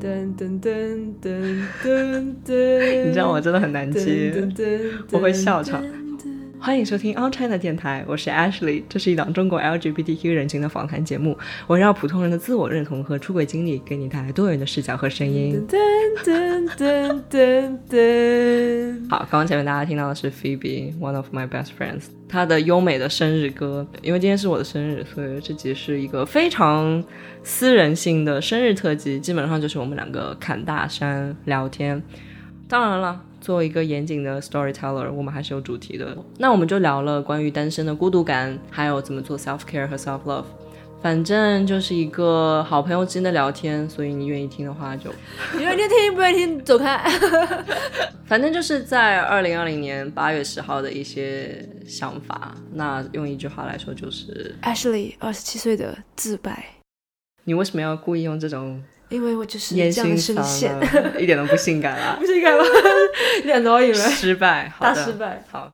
噔噔噔噔噔 噔，你这样我真的很难接，我会笑场欢迎收听 On China 电台，我是 Ashley，这是一档中国 LGBTQ 人群的访谈节目，围绕普通人的自我认同和出轨经历，给你带来多元的视角和声音。噔噔噔噔噔。好，刚刚前面大家听到的是 Phoebe，one of my best friends，她的优美的生日歌。因为今天是我的生日，所以这集是一个非常私人性的生日特辑，基本上就是我们两个侃大山聊天。当然了，作为一个严谨的 storyteller，我们还是有主题的。那我们就聊了关于单身的孤独感，还有怎么做 self care 和 self love。反正就是一个好朋友之间的聊天，所以你愿意听的话就 你愿意听不愿意听，走开。反正就是在二零二零年八月十号的一些想法。那用一句话来说，就是 Ashley 二十七岁的自白，你为什么要故意用这种因为我就是烟这样的熏声线，一点都不性感啊不，是干嘛？两头赢了，失败，好大失败。好，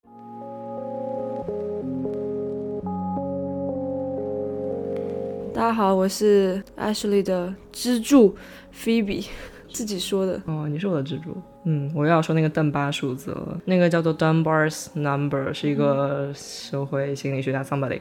大家好，我是 Ashley 的支柱 Phoebe，自己说的。哦，你是我的支柱。嗯，我又要说那个邓巴数字了，那个叫做 Dunbar's number，是一个社会心理学家 somebody，、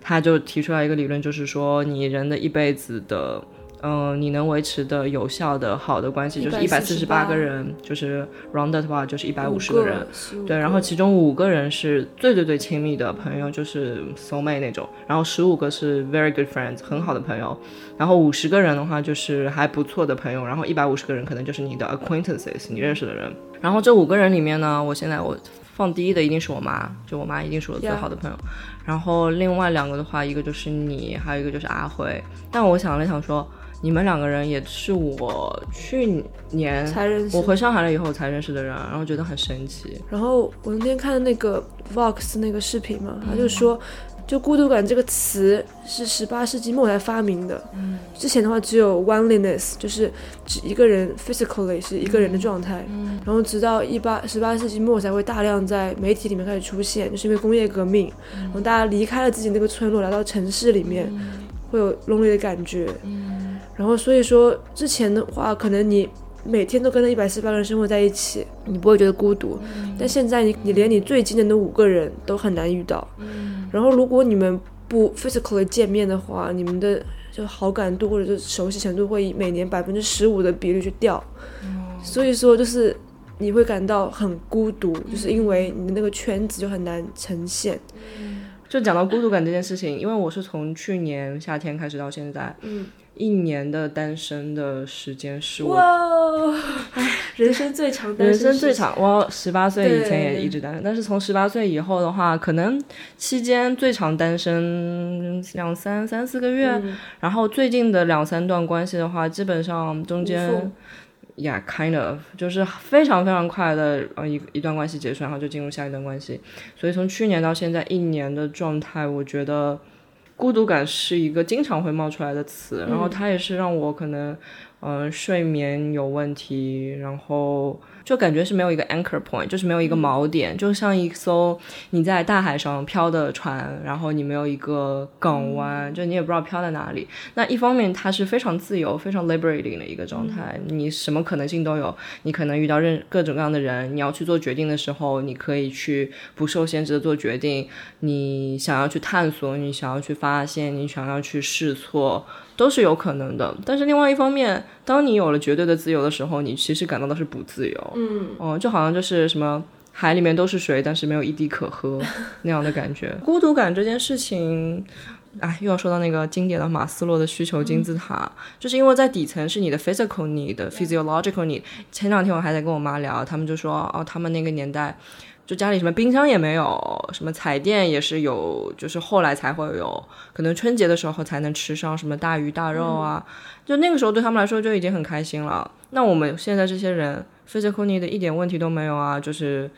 他就提出来一个理论，就是说你人的一辈子的。嗯，你能维持的有效的好的关系就是一百四十八148个人，就是 round 的话就是一百五十个人，15对，然后其中五个人是最最最亲密的朋友，就是 soul mate 那种，然后十五个是 very good friends 很好的朋友，然后五十个人的话就是还不错的朋友，然后一百五十个人可能就是你的 acquaintances 你认识的人，然后这五个人里面呢，我现在我放第一的一定是我妈，就我妈一定是我最好的朋友。然后另外两个的话，一个就是你，还有一个就是阿辉，但我想了想说。你们两个人也是我去年才认识。我回上海了以后才认识的人，然后觉得很神奇。然后我那天看那个 Vox 那个视频嘛，他就说，就孤独感这个词是十八世纪末才发明的，之前的话只有 oneliness，就是指一个人 physically 是一个人的状态，然后直到一八十八世纪末才会大量在媒体里面开始出现，就是因为工业革命，然后大家离开了自己那个村落，来到城市里面，会有 lonely 的感觉，然后所以说之前的话，可能你每天都跟那一百四十八个人生活在一起，你不会觉得孤独。但现在你你连你最近的那五个人都很难遇到。然后如果你们不 physically 见面的话，你们的就好感度或者是熟悉程度会以每年百分之十五的比率去掉。所以说就是你会感到很孤独，就是因为你的那个圈子就很难呈现。就讲到孤独感这件事情，因为我是从去年夏天开始到现在，嗯，一年的单身的时间是我哇，人生最长单身人生最长。我十八岁以前也一直单身，但是从十八岁以后的话，可能期间最长单身两三三四个月，嗯然后最近的两三段关系的话，基本上中间缝。Yeah, kind of，就是非常非常快的呃一一段关系结束，然后就进入下一段关系。所以从去年到现在一年的状态，我觉得孤独感是一个经常会冒出来的词，然后它也是让我可能嗯、呃睡眠有问题，然后就感觉是没有一个 anchor point，就是没有一个锚点，就像一艘你在大海上漂的船，然后你没有一个港湾，就你也不知道漂在哪里。那一方面它是非常自由、非常 liberating 的一个状态，你什么可能性都有，你可能遇到任各种各样的人，你要去做决定的时候，你可以去不受限制的做决定，你想要去探索，你想要去发现，你想要去试错，都是有可能的。但是另外一方面，当你有了绝对的自由的时候，你其实感到的是不自由。嗯，哦，就好像就是什么海里面都是水，但是没有一滴可喝 那样的感觉。孤独感这件事情。哎，又要说到那个经典的马斯洛的需求金字塔，就是因为在底层是你的 physical need、physiological need。前两天我还在跟我妈聊，他们就说，哦，他们那个年代，就家里什么冰箱也没有，什么彩电也是有，就是后来才会有，可能春节的时候才能吃上什么大鱼大肉啊，就那个时候对他们来说就已经很开心了。那我们现在这些人 physical need 一点问题都没有啊，就是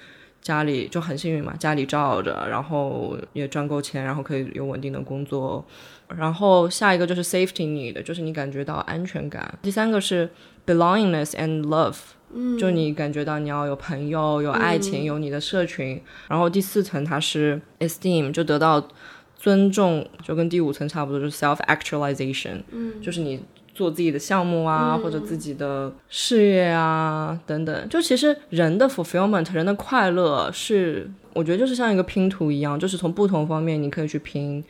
家里就很幸运嘛，家里罩着，然后也赚够钱，然后可以有稳定的工作。然后下一个就是 safety need，就是你感觉到安全感。第三个是 belongingness and love，嗯，就你感觉到你要有朋友、有爱情、有你的社群。然后第四层它是 esteem，就得到尊重，就跟第五层差不多，就是 self actualization，嗯，就是你做自己的项目啊，或者自己的事业啊等等。就其实人的 fulfillment，人的快乐是，我觉得就是像一个拼图一样，就是从不同方面你可以去拼，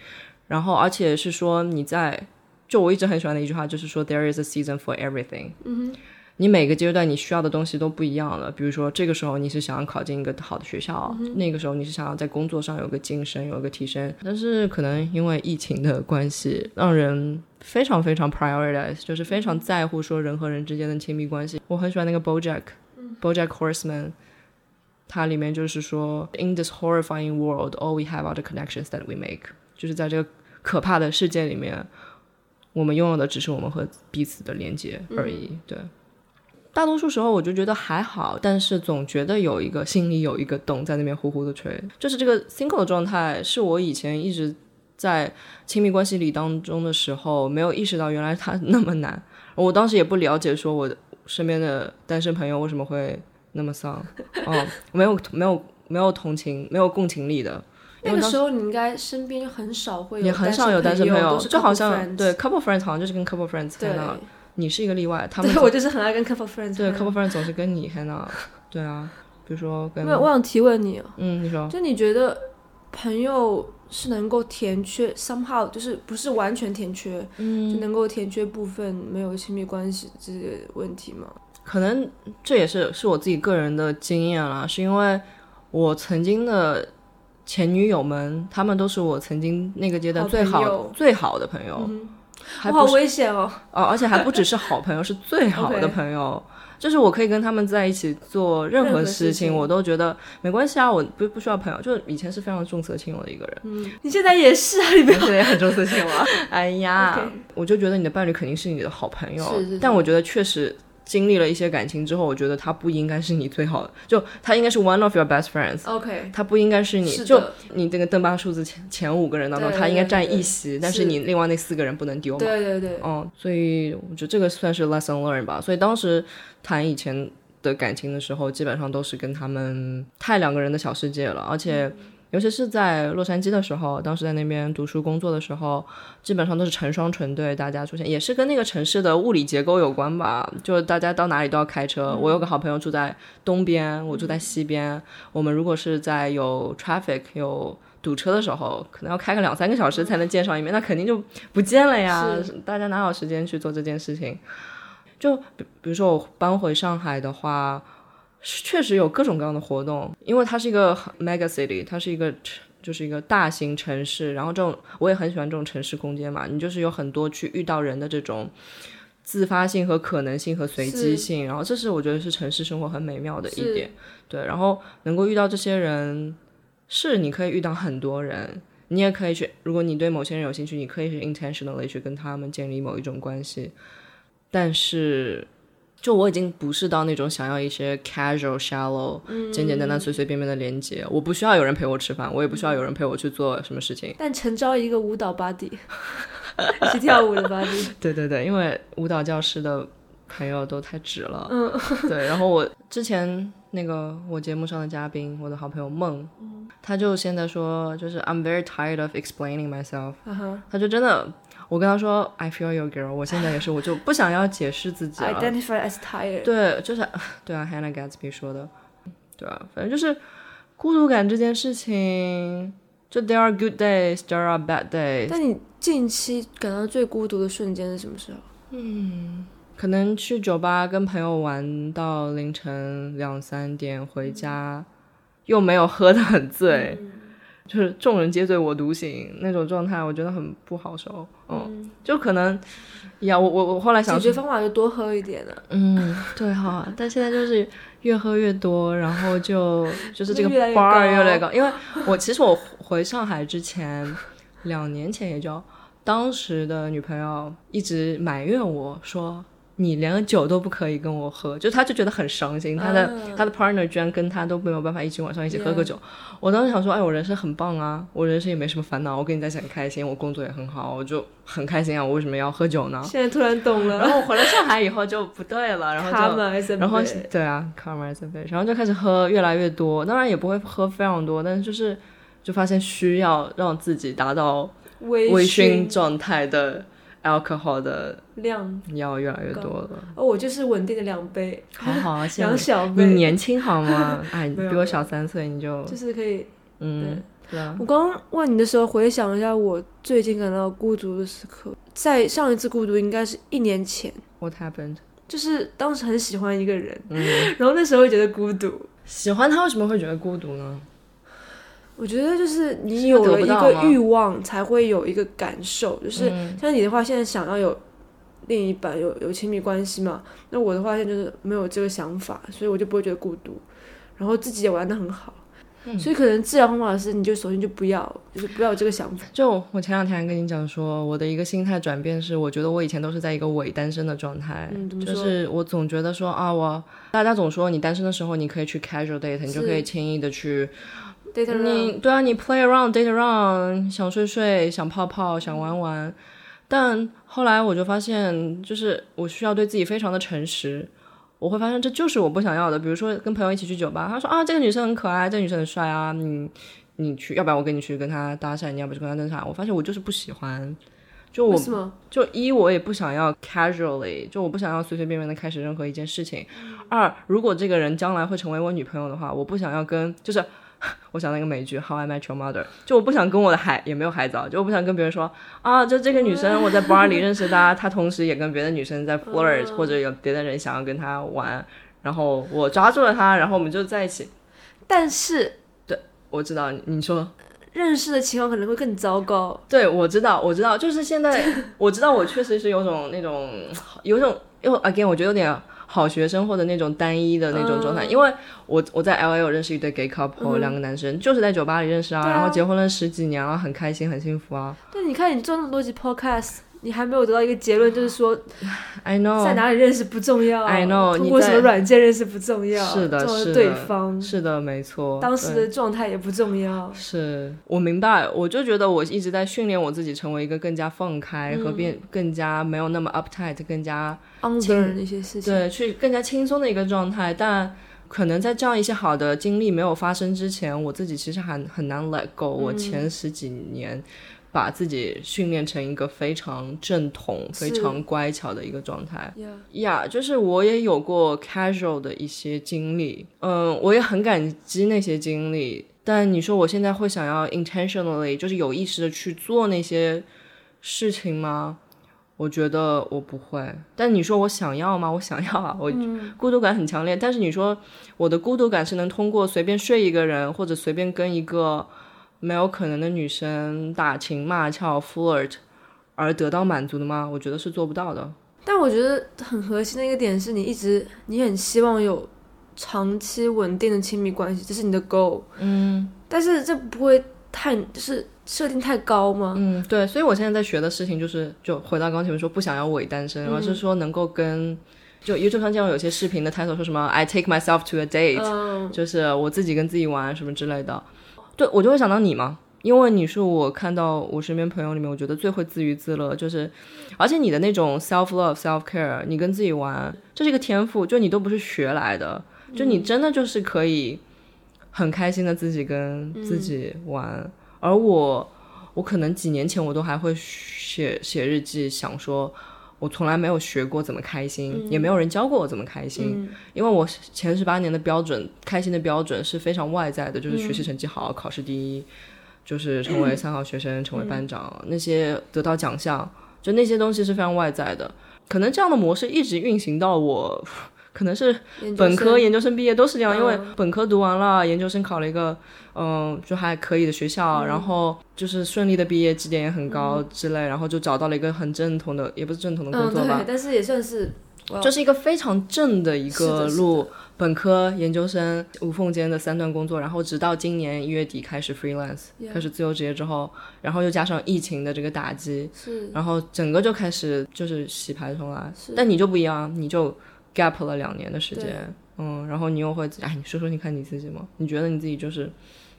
然后而且是说你在，就我一直很喜欢的一句话就是说 there is a season for everything，嗯你每个阶段你需要的东西都不一样了。比如说，这个时候你是想要考进一个好的学校，那个时候你是想要在工作上有个晋升，有个提升。但是可能因为疫情的关系，让人非常非常 prioritize，就是非常在乎说人和人之间的亲密关系。我很喜欢那个 BoJack，BoJack Horseman，它里面就是说，In this horrifying world, all we have are the connections that we make。就是在这个可怕的世界里面，我们拥有的只是我们和彼此的连接而已。对。大多数时候我就觉得还好，但是总觉得有一个心里有一个洞在那边呼呼的吹。就是这个 single 的状态，是我以前一直在亲密关系里当中的时候没有意识到，原来它那么难。我当时也不了解，说我身边的单身朋友为什么会那么丧，哦，没有没有没有同情，没有共情力的。那个时候你应该身边很少会有也很少有单身朋友，就好像对 couple friends 好像就是跟 couple friends 在那。你是一个例外，他们对我就是很爱跟 couple friends。对 couple friends 总是跟你 hang out。对啊，比如说跟。我想提问你，嗯，你说，就你觉得朋友是能够填缺 somehow，就是不是完全填缺，嗯，就能够填缺部分没有亲密关系这些问题吗？可能这也是是我自己个人的经验啦，是因为我曾经的前女友们，她们都是我曾经那个阶段最好最好的朋友。好危险哦！哦，而且还不只是好朋友，是最好的 朋友。就是我可以跟他们在一起做任何事情，我都觉得没关系啊。我不不需要朋友，就以前是非常重色轻友的一个人。嗯，你现在也是啊，你不现在也很重色轻友啊。哎呀，我就觉得你的伴侣肯定是你的好朋友。是是。但我觉得确实。经历了一些感情之后，我觉得他不应该是你最好的，就他应该是 one of your best friends。OK，他不应该是你，就你这个邓巴数字前前五个人当中，他应该占一席，但是你另外那四个人不能丢嘛。对对对。嗯，所以我觉得这个算是 lesson learned 吧。所以当时谈以前的感情的时候，基本上都是跟他们太两个人的小世界了，而且。尤其是在洛杉矶的时候，当时在那边读书工作的时候，基本上都是成双成对，大家出现，也是跟那个城市的物理结构有关吧。就大家到哪里都要开车。我有个好朋友住在东边，我住在西边。我们如果是在有 traffic 有堵车的时候，可能要开个两三个小时才能见上一面，那肯定就不见了呀。大家哪有时间去做这件事情？就比比如说我搬回上海的话。确实有各种各样的活动，因为它是一个 mega city，它是一个就是一个大型城市。然后这种我也很喜欢这种城市空间嘛，你就是有很多去遇到人的这种自发性和可能性和随机性。然后这是我觉得是城市生活很美妙的一点。对，然后能够遇到这些人，是你可以遇到很多人，你也可以去，如果你对某些人有兴趣，你可以去 intentionally 去跟他们建立某一种关系，但是。就我已经不是到那种想要一些 casual shallow 简简单单随随便便的连接，我不需要有人陪我吃饭，我也不需要有人陪我去做什么事情。但诚招一个舞蹈 buddy，是跳舞的 buddy。对对对，因为舞蹈教师的朋友都太直了。嗯，对。然后我之前那个我节目上的嘉宾，我的好朋友梦，他就现在说，就是 I'm very tired of explaining myself。他就真的。我跟他说，I feel your girl。我现在也是，我就不想要解释自己了。Identify as tired。对，就是对啊，Hannah Gatsby 说的，对啊，反正就是孤独感这件事情，就 There are good days, there are bad days。但你近期感到最孤独的瞬间是什么时候？嗯，可能去酒吧跟朋友玩到凌晨两三点回家，又没有喝得很醉。就是众人皆醉我独醒那种状态，我觉得很不好受。嗯，就可能呀，我我我后来想解决方法就多喝一点了。嗯，对哈，但现在就是越喝越多，然后就就是这个 bar 越来越高。因为我其实我回上海之前两年前也就，当时的女朋友一直埋怨我说。你连个酒都不可以跟我喝，就他就觉得很伤心。他的他的 partner 居然跟他都没有办法一起晚上一起喝个酒。我当时想说，哎，我人生很棒啊，我人生也没什么烦恼，我跟你在一起很开心，我工作也很好，我就很开心啊。我为什么要喝酒呢？现在突然懂了。然后我回了上海以后就不对了，然后就然后对啊，karma is a bitch，然后就开始喝越来越多，当然也不会喝非常多，但是就是就发现需要让自己达到微醺状态的 alcohol 的量，要越来越多了。哦，我就是稳定的两杯，好好啊，现 两小杯，年轻好吗？哎，你比我小三岁，你就就是可以。嗯，对啊，我刚刚问你的时候，回想一下我最近感到孤独的时刻，在上一次孤独应该是一年前，What happened？就是当时很喜欢一个人，嗯，然后那时候会觉得孤独。喜欢他为什么会觉得孤独呢？我觉得就是你有了一个欲望，才会有一个感受。就是嗯像你的话，现在想要有另一半，有有亲密关系嘛？那我的话，现在就是没有这个想法，所以我就不会觉得孤独，然后自己也玩的很好。嗯所以可能治疗方法是，你就首先就不要，就是不要有这个想法。就我前两天还跟你讲说，我的一个心态转变是，我觉得我以前都是在一个伪单身的状态，就是我总觉得说啊，我大家总说你单身的时候你可以去 casual date，你就可以轻易的去，data 你对啊，你 play around date around，想睡睡，想泡泡，想玩玩，但后来我就发现，就是我需要对自己非常的诚实。我会发现这就是我不想要的，比如说跟朋友一起去酒吧，他说啊这个女生很可爱，这个女生很帅啊，你你去，要不然我跟你去跟她搭讪，你要不就跟她搭讪。我发现我就是不喜欢，就我？就一我也不想要 casually，就我不想要随随便便的开始任何一件事情。二，如果这个人将来会成为我女朋友的话，我不想要跟就是。我想那个美剧《How I Met Your Mother》，就我不想跟我的孩也没有孩子啊，就我不想跟别人说啊，就这个女生我在 bar 里认识的，她同时也跟别的女生在 flirt，、或者有别的人想要跟她玩，然后我抓住了她，然后我们就在一起。但是对我知道你你说认识的情况可能会更糟糕。对，我知道，我知道，就是现在我知道，我确实是有种那种有种，因为 again 我觉得有点好学生或者那种单一的那种状态，因为我我在 L A 有认识一对 gay couple，、两个男生就是在酒吧里认识啊，啊。然后结婚了十几年了，很开心很幸福啊。对你看，你做那么多集 podcast，你还没有得到一个结论，就是说 I know，在哪里认识不重要 I know，什么软件认识不重要，是的是对方是的，没错，当时的状态也不重要。是我明白，我就觉得我一直在训练我自己，成为一个更加放开嗯和变更加没有那么 uptight，更加 unlearn 一些事情，对，去更加轻松的一个状态。但可能在这样一些好的经历没有发生之前，我自己其实还很难 let go。我前十几年把自己训练成一个非常正统、非常乖巧的一个状态。呀呀就是我也有过 casual 的一些经历，嗯，我也很感激那些经历。但你说我现在会想要 intentionally，就是有意识的去做那些事情吗？我觉得我不会。但你说我想要吗？我想要啊，我孤独感很强烈。但是你说我的孤独感是能通过随便睡一个人，或者随便跟一个没有可能的女生打情骂俏 flirt 而得到满足的吗？我觉得是做不到的。但我觉得很核心的一个点是你一直你很希望有长期稳定的亲密关系，这是你的 goal。嗯但是这不会太就是设定太高吗？嗯，对，所以我现在在学的事情就是，就回到刚刚前面说，不想要伪单身，而是说能够跟。就 YouTube 上见到有些视频的 title 说什么 “I take myself to a date”，、嗯，就是我自己跟自己玩什么之类的。对我就会想到你嘛，因为你是我看到我身边朋友里面，我觉得最会自娱自乐，就是而且你的那种 self love self care，你跟自己玩，这是一个天赋，就你都不是学来的，就你真的就是可以很开心的自己跟自己玩。而我，我可能几年前我都还会写写日记，想说。我从来没有学过怎么开心，也没有人教过我怎么开心。因为我前十八年的标准，开心的标准是非常外在的，就是学习成绩好，考试第一，就是成为三好学生，成为班长，那些得到奖项，就那些东西是非常外在的。可能这样的模式一直运行到我，可能是本科、研究生毕业都是这样，因为嗯。本科读完了，研究生考了一个嗯就还可以的学校，然后就是顺利的毕业，绩点也很高之类，然后就找到了一个很正统的，也不是正统的工嗯作吧对，，但是也算是就是一个非常正的一个路，本科、研究生无缝间的三段工作，然后直到今年一月底开始 freelance，、Yeah 开始自由职业之后，然后又加上疫情的这个打击，是。然后整个就开始就是洗牌重来是。但你就不一样，你就 gap 了两年的时间，嗯，然后你又会，哎，你说说你看你自己吗？你觉得你自己就是，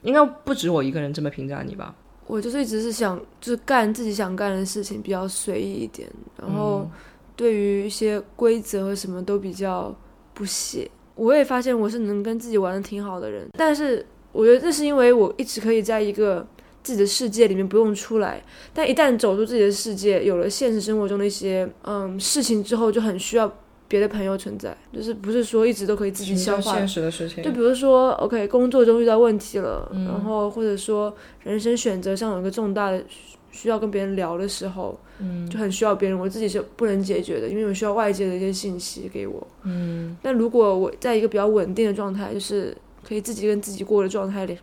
应该不止我一个人这么评价你吧？我就是一直是想就是干自己想干的事情，比较随意一点，然后对于一些规则和什么都比较不屑。我也发现我是能跟自己玩的挺好的人，但是我觉得这是因为我一直可以在一个自己的世界里面不用出来，但一旦走出自己的世界，有了现实生活中的一些嗯事情之后，就很需要别的朋友存在，就是不是说一直都可以自己消化。现实的事情，就比如说，OK，工作中遇到问题了，然后或者说人生选择上有一个重大的需要跟别人聊的时候，嗯，就很需要别人，我自己是不能解决的，因为我需要外界的一些信息给我。嗯，但如果我在一个比较稳定的状态，就是可以自己跟自己过的状态里，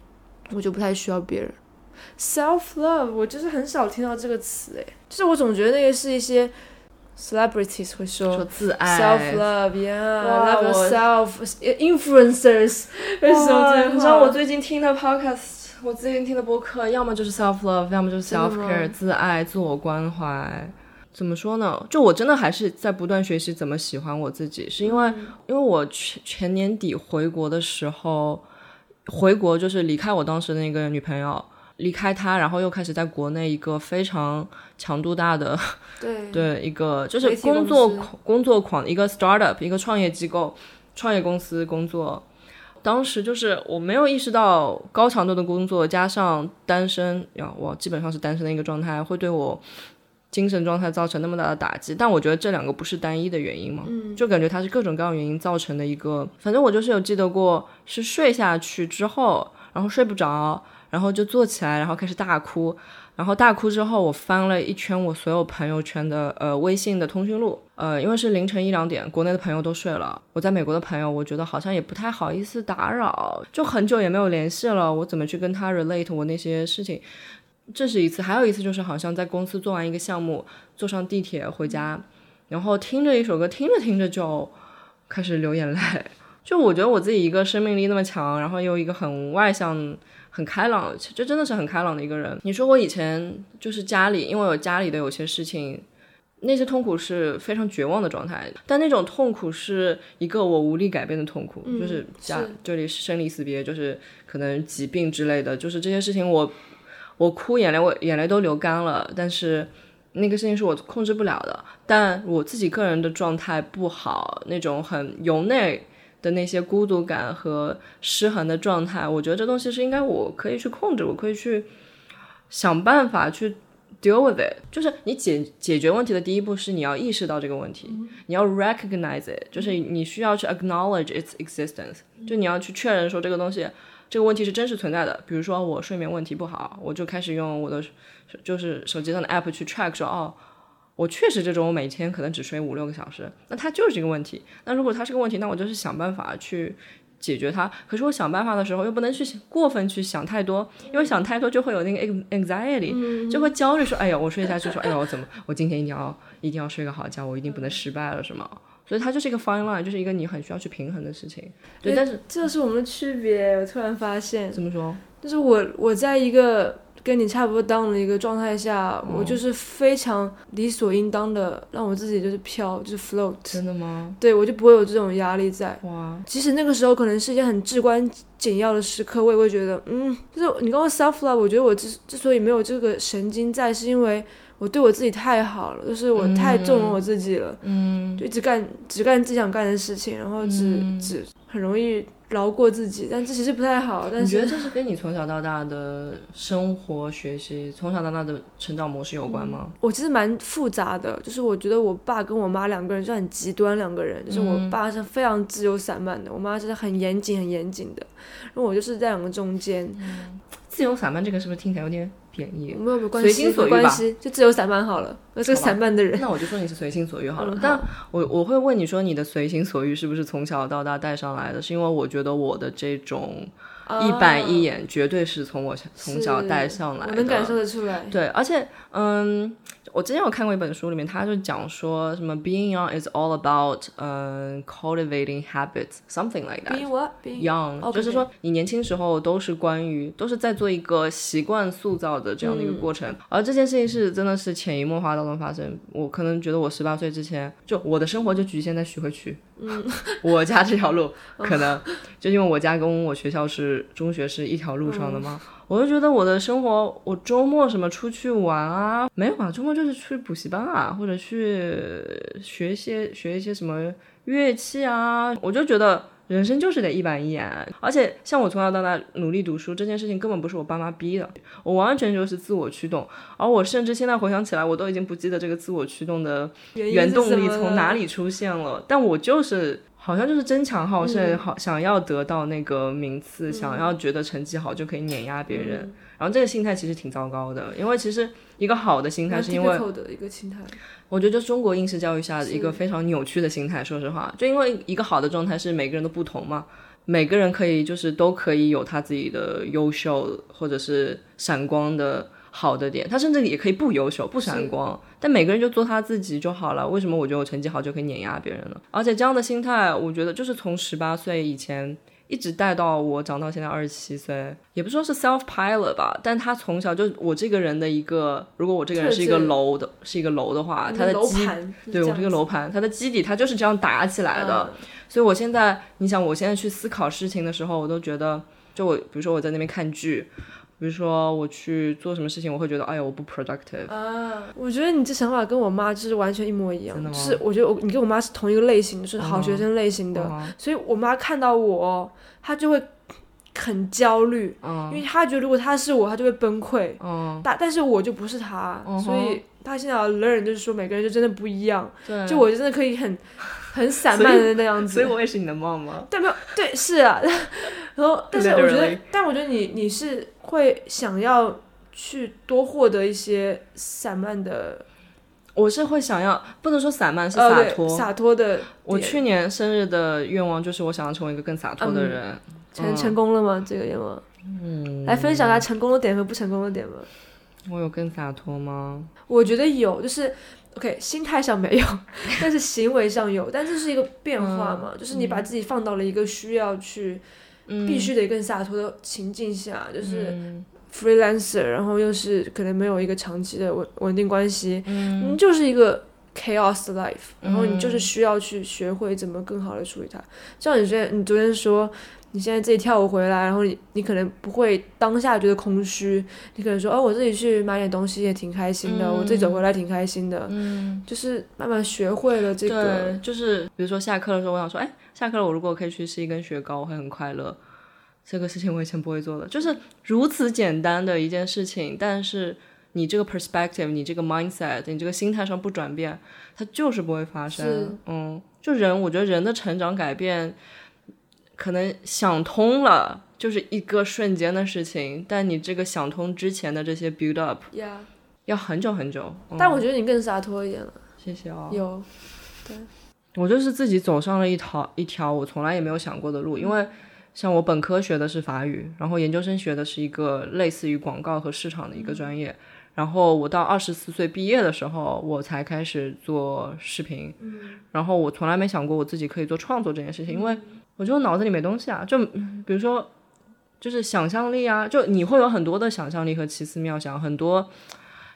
我就不太需要别人。Self love，我就是很少听到这个词，诶，就是我总觉得那个是一些 celebrities 会说说自爱 self love，yeah，love yourself，influencers 会说这你知道我最近听的 podcast，我最近听的播客，要么就是 self love，要么就是 self care，自爱、自我关怀。怎么说呢？就我真的还是在不断学习怎么喜欢我自己，是因为因为我前前年底回国的时候，回国就是离开我当时的那个女朋友。离开他，然后又开始在国内一个非常强度大的，对对一个就是工作工作狂一个 startup 一个创业机构创业公司工作，当时就是我没有意识到高强度的工作加上单身呀，我基本上是单身的一个状态，会对我精神状态造成那么大的打击。但我觉得这两个不是单一的原因嘛，就感觉它是各种各样原因造成的一个。反正我就是有记得过，是睡下去之后，然后睡不着。然后就坐起来，然后开始大哭，然后大哭之后，我翻了一圈我所有朋友圈的呃微信的通讯录，呃，因为是凌晨一两点，国内的朋友都睡了，我在美国的朋友，我觉得好像也不太好意思打扰，就很久也没有联系了，我怎么去跟他 relate 我那些事情？这是一次，还有一次就是好像在公司做完一个项目，坐上地铁回家，然后听着一首歌，听着听着就开始流眼泪，就我觉得我自己一个生命力那么强，然后又一个很外向。很开朗，这真的是很开朗的一个人。你说我以前就是家里，因为我家里的有些事情，那些痛苦是非常绝望的状态。但那种痛苦是一个我无力改变的痛苦，就是家这里是生离死别，就是可能疾病之类的，就是这些事情我我哭眼泪，我眼泪都流干了。但是那个事情是我控制不了的。但我自己个人的状态不好，那种很由内。的那些孤独感和失衡的状态，我觉得这东西是应该我可以去控制，我可以去想办法去 deal with it。就是你解解决问题的第一步是你要意识到这个问题，你要 recognize it，就是你需要去 acknowledge its existence，就你要去确认说这个东西这个问题是真实存在的。比如说我睡眠问题不好，我就开始用我的就是手机上的 app 去 track 说哦。我确实这种，我每天可能只睡五六个小时，那它就是一个问题。那如果它是个问题，那我就是想办法去解决它。可是我想办法的时候，又不能去过分去想太多，因为想太多就会有那个 anxiety，就会焦虑，说哎呀，我睡下去，说哎呀，我怎么，我今天一定要一定要睡个好觉，我一定不能失败了，是吗？所以它就是一个 fine line，就是一个你很需要去平衡的事情。对，但是这是我们的区别。我突然发现，怎么说？就是我我在一个。跟你差不多 down 的一个状态下，我就是非常理所应当的让我自己就是飘，就是 float。真的吗？对，我就不会有这种压力在。哇！即使那个时候可能是一件很至关紧要的时刻，我也会觉得，嗯，就是你刚刚 self love，我觉得我之之所以没有这个神经在，是因为我对我自己太好了，就是我太纵容我自己了，嗯，就一直干只干自己想干的事情，然后只只很容易。饶过自己，但这其实不太好。但你觉得这是跟你从小到大的生活、学习、从小到大的成长模式有关吗？我其实蛮复杂的，就是我觉得我爸跟我妈两个人就很极端两个人，就是我爸是非常自由散漫的，我妈是很严谨、很严谨的，然后我就是在两个中间。自由散漫这个是不是听起来有点？贬义，没有没有关系，没关系，就自由散漫好了。我是个散漫的人，那我就说你是随心所欲好了。但我我会问你说你的随心所欲是不是从小到大带上来的？是因为我觉得我的这种一板一眼绝对是从我从小带上来的，能感受得出来。对，而且嗯。我之前有看过一本书，里面他就讲说什么 being young is all about 嗯 cultivating habits something like that。being what young 就是说你年轻时候都是关于都是在做一个习惯塑造的这样的一个过程，而这件事情是真的是潜移默化当中发生。我可能觉得我十八岁之前就我的生活就局限在徐汇区，嗯，我家这条路可能就因为我家跟我学校是中学是一条路上的嘛？我就觉得我的生活，我周末什么出去玩啊，没有啊，周末就是去补习班啊，或者去学一些学一些什么乐器啊。我就觉得人生就是得一板一眼，而且像我从小到大努力读书这件事情，根本不是我爸妈逼的，我完全就是自我驱动。而我甚至现在回想起来，我都已经不记得这个自我驱动的原动力从哪里出现了。但我就是好像就是争强好胜，好想要得到那个名次，想要觉得成绩好就可以碾压别人。然后这个心态其实挺糟糕的，因为其实一个好的心态是因为的一个心态。我觉得就是中国应试教育下的一个非常扭曲的心态。说实话，就因为一个好的状态是每个人都不同嘛，每个人可以就是都可以有他自己的优秀或者是闪光的好的点，他甚至也可以不优秀不闪光，但每个人就做他自己就好了。为什么我觉得我成绩好就可以碾压别人呢？而且这样的心态，我觉得就是从十八岁以前。一直带到我长到现在二十七岁，也不说是 self pilot 吧，但他从小就我这个人的一个，如果我这个人是一个楼的，是一个楼的话，他的基，对我这个楼盘，它的基底它就是这样打起来的。所以我现在，你想我现在去思考事情的时候，我都觉得，就我比如说我在那边看剧。比如说我去做什么事情，我会觉得哎呀我不 productive 啊。我觉得你这想法跟我妈就是完全一模一样，是我觉得我你跟我妈是同一个类型，就是好学生类型的。所以我妈看到我，她就会很焦虑，因为她觉得如果她是我，她就会崩溃。但但是我就不是她，所以她现在要 learn 就是说每个人就真的不一样。就我真的可以很。很散漫的那样子，所以我也是你的梦吗？对，没有，对，是啊。然后，但是我觉得，但我觉得你你是会想要去多获得一些散漫的，我是会想要，不能说散漫，是洒脱，洒脱的。我去年生日的愿望就是我想要成为一个更洒脱的人，成成功了吗？这个愿望，嗯，来分享下成功的点和不成功的点吧。我有更洒脱吗？我觉得有，就是。OK，心态上没有，但是行为上有，但这是一个变化嘛？就是你把自己放到了一个需要去，必须得更洒脱的情境下，就是 freelancer，然后又是可能没有一个长期的稳稳定关系，嗯，就是一个 chaos life，然后你就是需要去学会怎么更好的处理它。像你昨天，你昨天说。你现在自己跳舞回来，然后你你可能不会当下觉得空虚，你可能说哦，我自己去买点东西也挺开心的，我自己走回来挺开心的，嗯，就是慢慢学会了这个，就是比如说下课的时候，我想说，哎，下课了，我如果可以去吃一根雪糕，我会很快乐。这个事情我以前不会做的，就是如此简单的一件事情，但是你这个 perspective，你这个 mindset，你这个心态上不转变，它就是不会发生。嗯，就人，我觉得人的成长改变。可能想通了就是一个瞬间的事情，但你这个想通之前的这些 build up，要很久很久。但我觉得你更洒脱一点了。谢谢哦。有，对，我就是自己走上了一条一条我从来也没有想过的路，因为像我本科学的是法语，然后研究生学的是一个类似于广告和市场的一个专业，然后我到二十四岁毕业的时候，我才开始做视频，然后我从来没想过我自己可以做创作这件事情，因为。我觉得脑子里没东西啊，就比如说，就是想象力啊，就你会有很多的想象力和奇思妙想，很多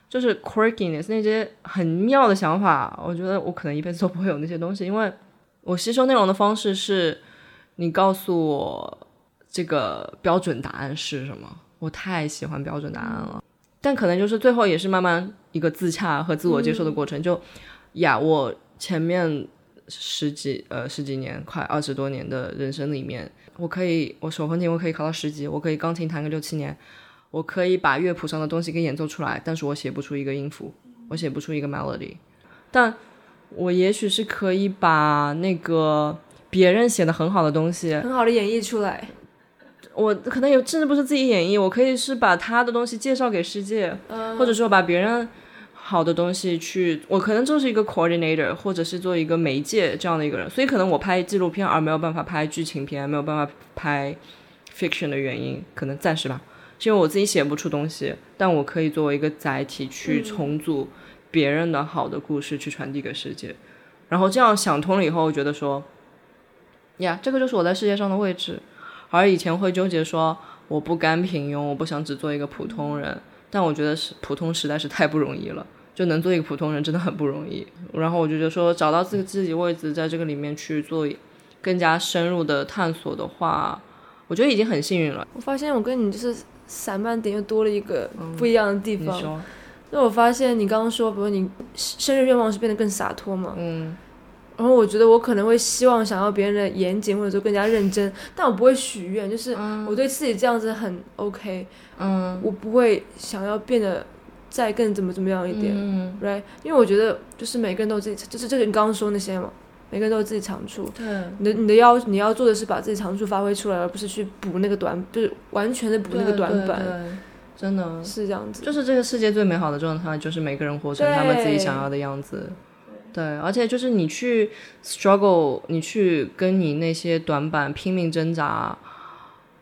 就是 quirkiness 那些很妙的想法。我觉得我可能一辈子都不会有那些东西，因为我吸收内容的方式是，你告诉我这个标准答案是什么。我太喜欢标准答案了，但可能就是最后也是慢慢一个自洽和自我接受的过程。就呀，我前面。十几呃十几年，快二十多年的人生里面，我可以我手风琴我可以考到十级，我可以钢琴弹个六七年，我可以把乐谱上的东西给演奏出来，但是我写不出一个音符，我写不出一个 melody，但我也许是可以把那个别人写的很好的东西，很好的演绎出来。我可能有甚至不是自己演绎，我可以是把他的东西介绍给世界，或者说把别人。好的东西去，我可能就是一个 coordinator，或者是做一个媒介这样的一个人，所以可能我拍纪录片而没有办法拍剧情片，没有办法拍 fiction 的原因，可能暂时吧，是因为我自己写不出东西，但我可以作为一个载体去重组别人的好的故事，去传递给世界。然后这样想通了以后，我觉得说，呀，这个就是我在世界上的位置。而以前会纠结说，我不甘平庸，我不想只做一个普通人。但我觉得是普通实在是太不容易了，就能做一个普通人真的很不容易。然后我就觉得说，找到自己自己位置，在这个里面去做更加深入的探索的话，我觉得已经很幸运了。我发现我跟你就是散漫点又多了一个不一样的地方。那我发现你刚刚说，比如你生日愿望是变得更洒脱嘛？嗯。然后我觉得我可能会希望想要别人的严谨或者说更加认真，但我不会许愿，就是我对自己这样子很 OK，嗯我不会想要变得再更怎么怎么样一点、嗯，r i g h t 因为我觉得就是每个人都有自己，就是就是你刚刚说那些嘛，每个人都有自己长处。对，你的你的要你要做的是把自己长处发挥出来，而不是去补那个短，就是完全的补那个短板，对对对真的。是这样子。就是这个世界最美好的状态，就是每个人活成他们自己想要的样子。对，而且就是你去 struggle，你去跟你那些短板拼命挣扎，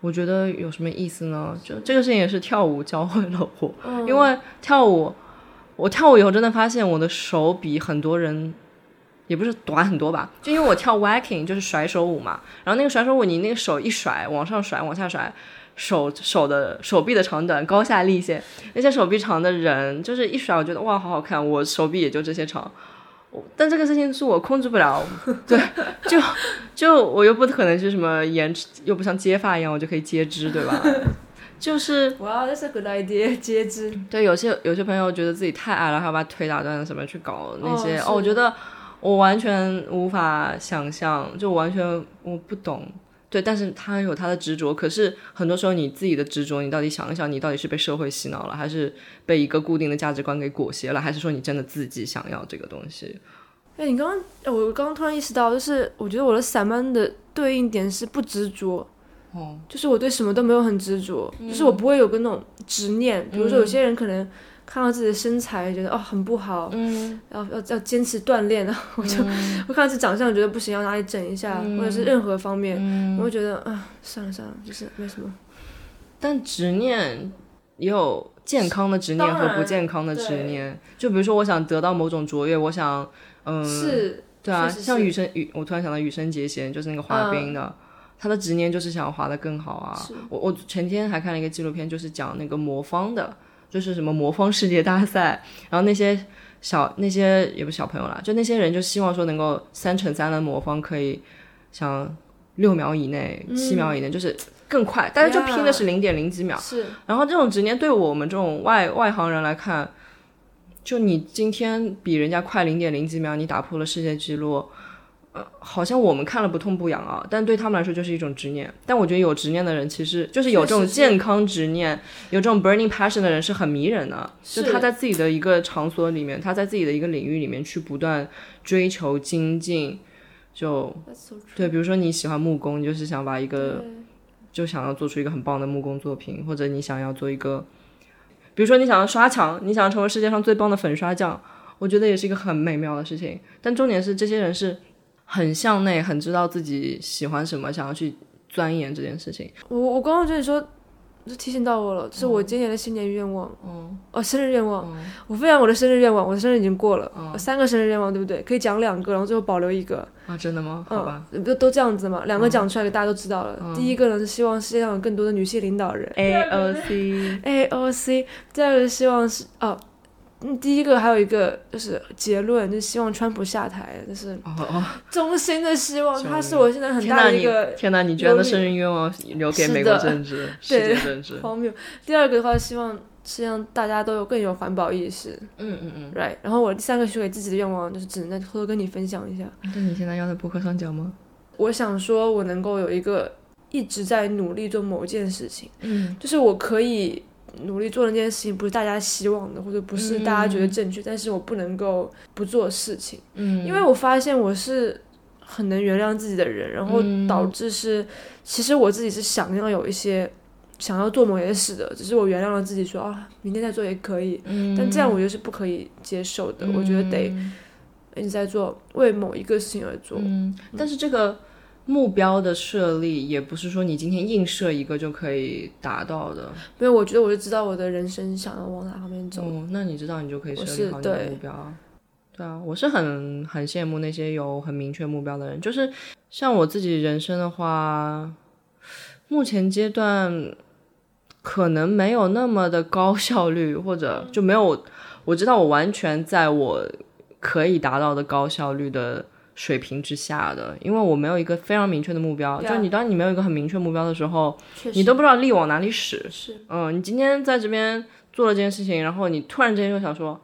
我觉得有什么意思呢？就这个事情也是跳舞教会了我，嗯因为跳舞，我跳舞以后真的发现我的手比很多人。也不是短很多吧，就因为我跳 wacking 就是甩手舞嘛，然后那个甩手舞你那个手一甩，往上甩，往下甩，手手的手臂的长短高下立现，那些手臂长的人，就是一甩，我觉得哇，好好看。我手臂也就这些长，我但这个事情是我控制不了，对，就就我又不可能是什么延迟，又不像接发一样，我就可以接枝，对吧？就是哇、wow,，that's a good idea，接枝。对有些有些朋友觉得自己太矮了，还要把腿打断什么去搞那些，哦哦，我觉得我完全无法想象，就完全我不懂。对，但是他有他的执着，可是很多时候你自己的执着，你到底想一想，你到底是被社会洗脑了，还是被一个固定的价值观给裹挟了，还是说你真的自己想要这个东西？哎，你刚刚，哎我刚刚突然意识到，就是我觉得我的散漫的对应点是不执着，哦，就是我对什么都没有很执着，就是我不会有个那种执念。比如说有些人可能看到自己的身材，觉得哦很不好，嗯，要要要坚持锻炼，啊我就、我看到自己长相觉得不行，要哪里整一下，或者是任何方面，我会觉得啊算了算了，就是没什么。但执念也有健康的执念和不健康的执念，就比如说我想得到某种卓越，我想，嗯，是，对啊，像羽生羽，我突然想到羽生结弦，就是那个滑冰的，他的执念就是想要滑得更好啊。我我前天还看了一个纪录片，就是讲那个魔方的，就是什么魔方世界大赛，然后那些小那些也不是小朋友啦，就那些人就希望说能够三乘三的魔方可以像六秒以内、七秒以内，就是更快，大家就拼的是零点零几秒。是，然后这种执念对我们这种外外行人来看，就你今天比人家快零点零几秒，你打破了世界纪录，呃，好像我们看了不痛不痒啊，但对他们来说就是一种执念。但我觉得有执念的人，其实就是有这种健康执念、有这种 burning passion 的人是很迷人的。就他在自己的一个场所里面，他在自己的一个领域里面去不断追求精进。就 so 对，比如说你喜欢木工，你就是想把一个就想要做出一个很棒的木工作品，或者你想要做一个，比如说你想要刷墙，你想要成为世界上最棒的粉刷匠，我觉得也是一个很美妙的事情。但重点是，这些人是很向内，很知道自己喜欢什么，想要去钻研这件事情。我我刚刚觉得你说，就提醒到我了，就是我今年的新年愿望，嗯，哦，生日愿望，我分享我的生日愿望，我的生日已经过了，嗯三个生日愿望，对不对？可以讲两个，然后最后保留一个，啊，真的吗？好吧。嗯，不都这样子嘛？两个讲出来，大家都知道了。第一个呢是希望世界上有更多的女性领导人 AOC，，AOC；第二个是希望是哦，嗯，第一个还有一个就是结论，就是希望川普下台，就是哦哦，衷心的希望。他是我现在很大的一个天哪，你居然的生日愿望留给是美国的政治、世对界政治？荒谬。第二个的话，希望世界上大家都有更有环保意识嗯嗯嗯。，right。然后我第三个许给自己的愿望就是只能在偷偷跟你分享一下。那你现在要在博客上讲吗？我想说，我能够有一个一直在努力做某件事情，嗯就是我可以努力做那件事情，不是大家希望的，或者不是大家觉得正确，但是我不能够不做事情，嗯因为我发现我是很能原谅自己的人，然后嗯导致是，其实我自己是想要有一些。想要做某些事的，只是我原谅了自己说，啊，明天再做也可以，嗯但这样我觉得是不可以接受的。我觉得得一直在做为某一个事情而做。嗯，但是这个目标的设立也不是说你今天硬设一个就可以达到的。没有我觉得我就知道我的人生想要往哪方面走。哦，那你知道你就可以设立好你的目标啊。对啊，我是很很羡慕那些有很明确目标的人。就是像我自己人生的话，目前阶段可能没有那么的高效率，或者就没有我知道我完全在我可以达到的高效率的水平之下的，因为我没有一个非常明确的目标。就你当你没有一个很明确目标的时候，你都不知道力往哪里使。是嗯，你今天在这边做了这件事情，然后你突然之间就想说，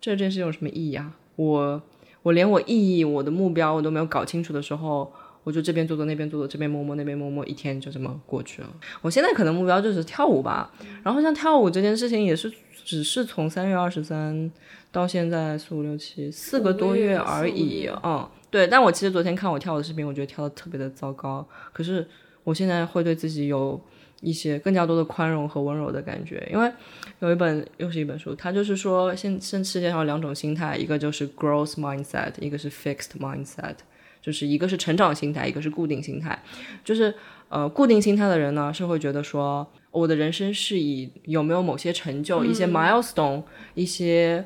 这件事情有什么意义啊？我我连我意义、我的目标我都没有搞清楚的时候，我就这边做做那边做做，这边摸摸那边摸摸，一天就这么过去了。我现在可能目标就是跳舞吧，然后像跳舞这件事情也是，只是从三月二十三到现在四五六七四个多月而已，嗯，对。但我其实昨天看我跳舞的视频，我觉得跳的特别的糟糕，可是我现在会对自己有。一些更加多的宽容和温柔的感觉，因为有一本又是一本书，它就是说现现世界上有两种心态，一个就是 growth mindset，一个是 fixed mindset，就是一个是成长心态，一个是固定心态。就是呃固定心态的人呢，是会觉得说我的人生是以有没有某些成就、一些 milestone、一些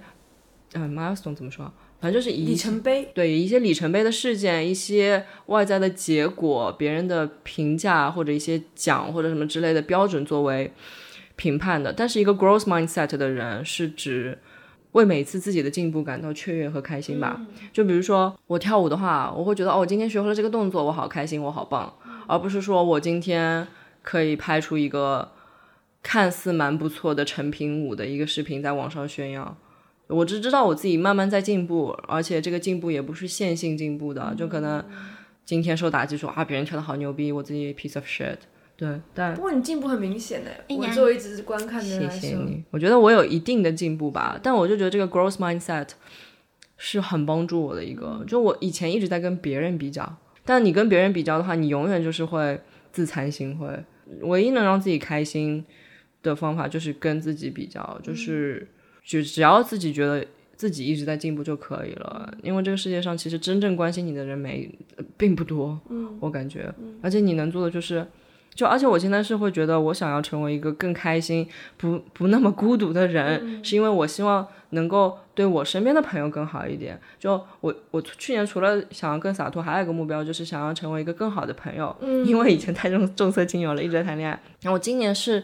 嗯 milestone 怎么说？反正就是以里程碑，对一些里程碑的事件、一些外在的结果、别人的评价或者一些奖或者什么之类的标准作为评判的。但是一个 growth mindset 的人是指为每次自己的进步感到雀跃和开心吧。就比如说我跳舞的话，我会觉得哦，我今天学会了这个动作，我好开心，我好棒，而不是说我今天可以拍出一个看似蛮不错的成品舞的一个视频在网上炫耀。我只知道我自己慢慢在进步，而且这个进步也不是线性进步的，就可能今天受打击说啊别人跳的好牛逼，我自己 piece of shit。对，但不过你进步很明显的，我作为一直观看的人来说，谢谢你。我觉得我有一定的进步吧，但我就觉得这个 growth mindset 是很帮助我的一个。就我以前一直在跟别人比较，但你跟别人比较的话，你永远就是会自惭形秽。唯一能让自己开心的方法就是跟自己比较，就是。就只要自己觉得自己一直在进步就可以了，因为这个世界上其实真正关心你的人没并不多，嗯，我感觉，而且你能做的就是，就而且我现在是会觉得我想要成为一个更开心、不不那么孤独的人，是因为我希望能够对我身边的朋友更好一点。就我我去年除了想要更洒脱，还有一个目标就是想要成为一个更好的朋友，嗯，因为以前太重重色轻友了，一直在谈恋爱。然后我今年是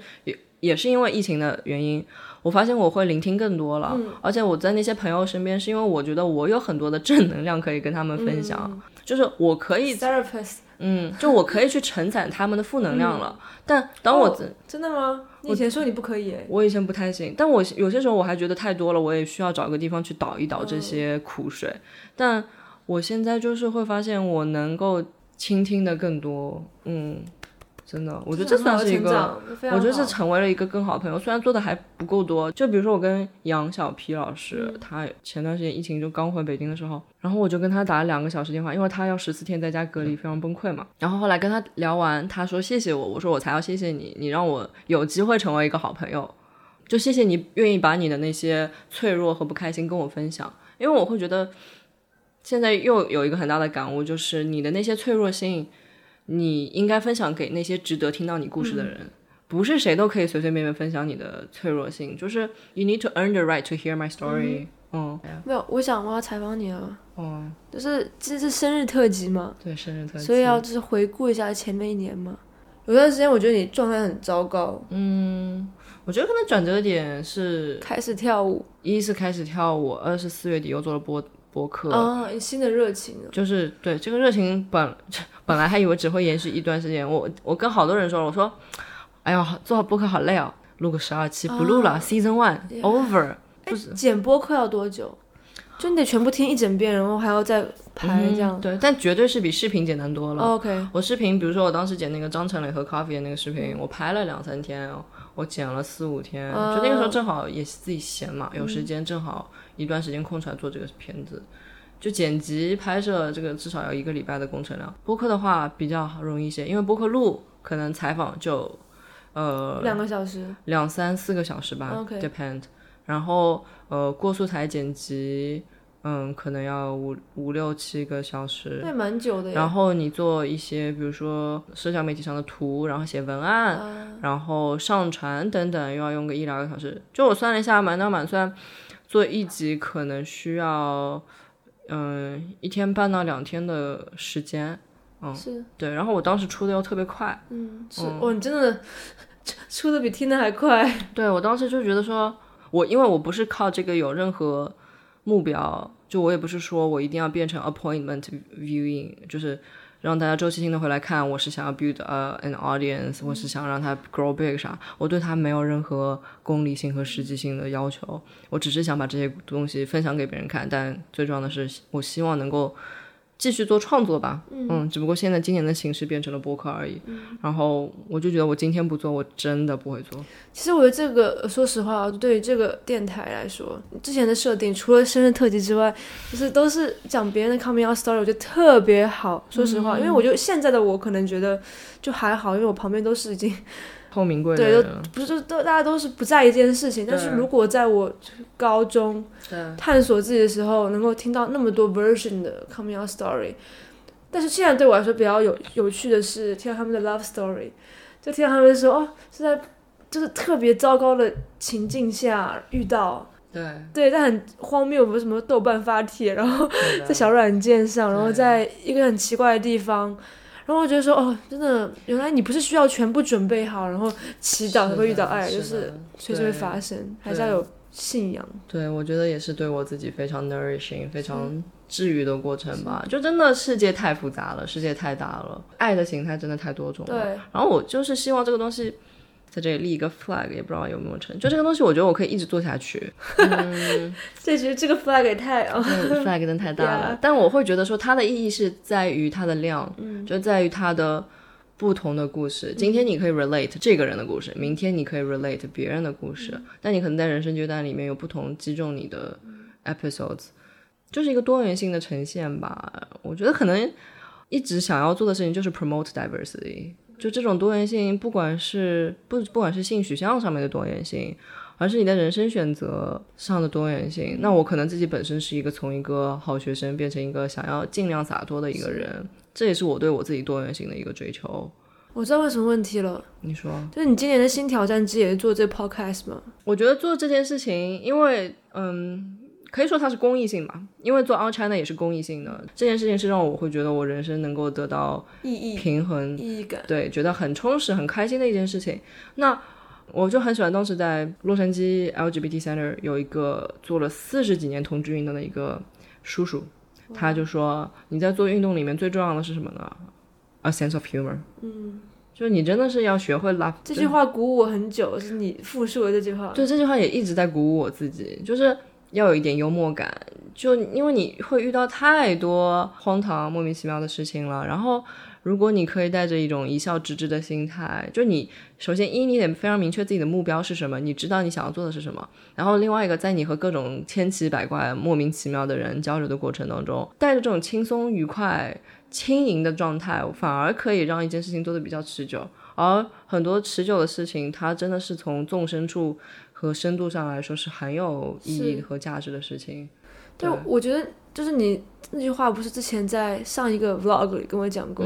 也也是因为疫情的原因。我发现我会聆听更多了，而且我在那些朋友身边，是因为我觉得我有很多的正能量可以跟他们分享，就是我可以，therapist，嗯，就我可以去承载他们的负能量了。但当我真的吗？你以前说你不可以，我以前不太行，但我有些时候我还觉得太多了，我也需要找个地方去倒一倒这些苦水。但我现在就是会发现，我能够倾听的更多，嗯。真的，我觉得这算是一个，我觉得是成为了一个更好的朋友。虽然做的还不够多，就比如说我跟杨小皮老师，他前段时间疫情就刚回北京的时候，然后我就跟他打了两个小时电话，因为他要十四天在家隔离，非常崩溃嘛。然后后来跟他聊完，他说谢谢我，我说我才要谢谢你，你让我有机会成为一个好朋友，就谢谢你愿意把你的那些脆弱和不开心跟我分享，因为我会觉得现在又有一个很大的感悟，就是你的那些脆弱性。你应该分享给那些值得听到你故事的人，不是谁都可以随随便便分享你的脆弱性。就是 you need to earn the right to hear my story。嗯，没有，我想我要采访你啊。哦，就是这是生日特辑嘛？对，生日特辑。所以要就是回顾一下前面一年嘛。有段时间我觉得你状态很糟糕。嗯，我觉得可能转折点是开始跳舞，一是开始跳舞，二是四月底又做了播。博客啊，新的热情，就是对这个热情本 本来还以为只会延续一段时间，我我跟好多人说，我说，哎呀，做好播客好累哦，录个十二期不录了，Season One over，就是剪播客要多久？就你得全部听一整遍，然后还要再拍这样。对，但绝对是比视频简单多了。OK，我视频，比如说我当时剪那个张成磊和 Coffee 的那个视频，我拍了两三天，我剪了四五天，就那个时候正好也自己闲嘛，有时间正好。一段时间空出来做这个片子，就剪辑拍摄这个至少要一个礼拜的工程量。播客的话比较容易一些，因为播客录可能采访就呃两个小时，两三四个小时吧，depend。然后呃过素材剪辑，嗯，可能要五五六七个小时，对，蛮久的。然后你做一些比如说社交媒体上的图，然后写文案，然后上传等等，又要用个一两个小时。就我算了一下，满打满算。做一集可能需要，嗯，一天半到两天的时间，嗯，是对。然后我当时出的又特别快，嗯，是哦，你真的出的比听的还快。对我当时就觉得说，我因为我不是靠这个有任何目标，就我也不是说我一定要变成 appointment viewing，就是让大家周期性的回来看，我是想要 build a an audience，我是想让它 grow big 啥，我对它没有任何功利性和实际性的要求，我只是想把这些东西分享给别人看，但最重要的是，我希望能够。继续做创作吧，嗯，只不过现在今年的形式变成了播客而已。然后我就觉得我今天不做，我真的不会做。其实我觉得这个，说实话，对于这个电台来说，之前的设定除了生日特辑之外，就是都是讲别人的 coming out story，我觉得特别好。说实话，因为我觉得现在的我可能觉得就还好，因为我旁边都是已经。透明柜对，都不是都大家都是不在意这件事情。但是如果在我高中探索自己的时候，能够听到那么多 version 的 coming out story，但是现在对我来说比较有有趣的是听到他们的 love story，就听到他们说哦是在就是特别糟糕的情境下遇到，对。对，但很荒谬，不是什么豆瓣发帖，然后在小软件上，然后在一个很奇怪的地方。然后我觉得说，哦，真的，原来你不是需要全部准备好，然后祈祷才会遇到爱，就是随时会发生，还是要有信仰。对，我觉得也是对我自己非常 nourishing、非常治愈的过程吧。就真的世界太复杂了，世界太大了，爱的形态真的太多种了。对。然后我就是希望这个东西。在这里立一个 flag，也不知道有没有成就这个东西，我觉得我可以一直做下去。这其实这个 flag 也太哦，flag 真的太大了。但我会觉得说它的意义是在于它的量，就在于它的不同的故事。今天你可以 relate 这个人的故事，明天你可以 relate 别人的故事。但你可能在人生阶段里面有不同击中你的 episodes，就是一个多元性的呈现吧。我觉得可能一直想要做的事情就是 promote diversity。就这种多元性，不管是不不管是性取向上面的多元性，而是你的人生选择上的多元性。那我可能自己本身是一个从一个好学生变成一个想要尽量洒脱的一个人，这也是我对我自己多元性的一个追求。我知道为什么问题了，你说，就是你今年的新挑战之一也是做这 podcast 吗？我觉得做这件事情，因为嗯。可以说它是公益性吧，因为做 All China 也是公益性的。这件事情是让我会觉得我人生能够得到意义、平衡、意义感，对，觉得很充实、很开心的一件事情。那我就很喜欢当时在洛杉矶 LGBT Center 有一个做了四十几年同志运动的一个叔叔，他就说你在做运动里面最重要的是什么呢？A sense of humor。嗯，就是你真的是要学会 laugh。这句话鼓舞我很久，是你复述的这句话。对，这句话也一直在鼓舞我自己，就是。要有一点幽默感，就因为你会遇到太多荒唐、莫名其妙的事情了。然后，如果你可以带着一种一笑置之的心态，就你首先一你得非常明确自己的目标是什么，你知道你想要做的是什么。然后另外一个，在你和各种千奇百怪、莫名其妙的人交流的过程当中，带着这种轻松、愉快、轻盈的状态，反而可以让一件事情做得比较持久。而很多持久的事情，它真的是从纵深处。和深度上来说是很有意义和价值的事情。对，我觉得就是你那句话不是之前在上一个 vlog 里跟我讲过，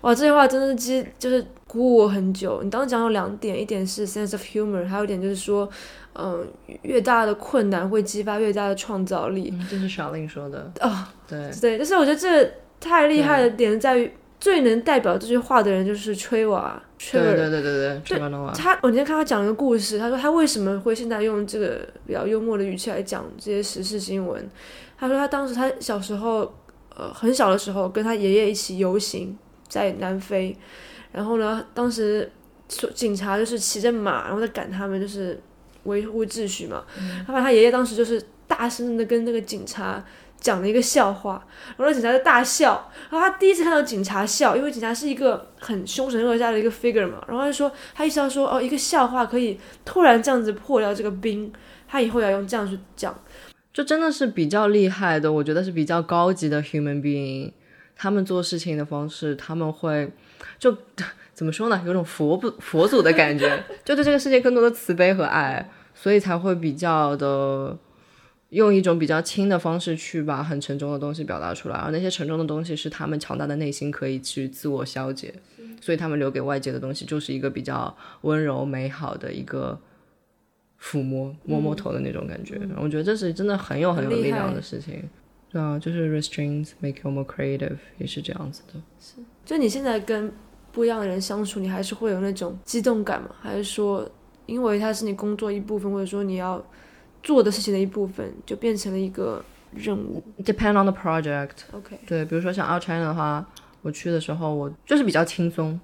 哇，这句话真的是激就是鼓舞我很久。你当时讲有两点，一点是 sense of humor，还有一点就是说，嗯，越大的困难会激发越大的创造力。这是小令说的啊，对对，但是我觉得这太厉害的点在于。最能代表这句话的人就是吹娃，对对对对对，吹瓦诺瓦。他我今天看他讲了个故事，他说他为什么会现在用这个比较幽默的语气来讲这些时事新闻。他说他当时他小时候，呃，很小的时候跟他爷爷一起游行在南非，然后呢，当时警察就是骑着马，然后在赶他们，就是维护秩序嘛。他把他爷爷当时就是大声的跟那个警察。讲了一个笑话，然后警察就大笑。然后他第一次看到警察笑，因为警察是一个很凶神恶煞的一个 figure 嘛。然后他就说，他意识到说，哦，一个笑话可以突然这样子破掉这个冰，他以后要用这样去讲，就真的是比较厉害的。我觉得是比较高级的 human being，他们做事情的方式，他们会就 怎么说呢？有种佛不佛祖的感觉，就对这个世界更多的慈悲和爱，所以才会比较的。用一种比较轻的方式去把很沉重的东西表达出来，而那些沉重的东西是他们强大的内心可以去自我消解，所以他们留给外界的东西就是一个比较温柔美好的一个抚摸摸摸头的那种感觉。我觉得这是真的很有很有力量的事情。对啊，就是 restraints make you more creative 也是这样子的。是，就你现在跟不一样的人相处，你还是会有那种激动感吗？还是说，因为它是你工作一部分，或者说你要？做的事情的一部分就变成了一个任务。Depend on the project. OK. 对，比如说像 Out China 的话，我去的时候，我就是比较轻松，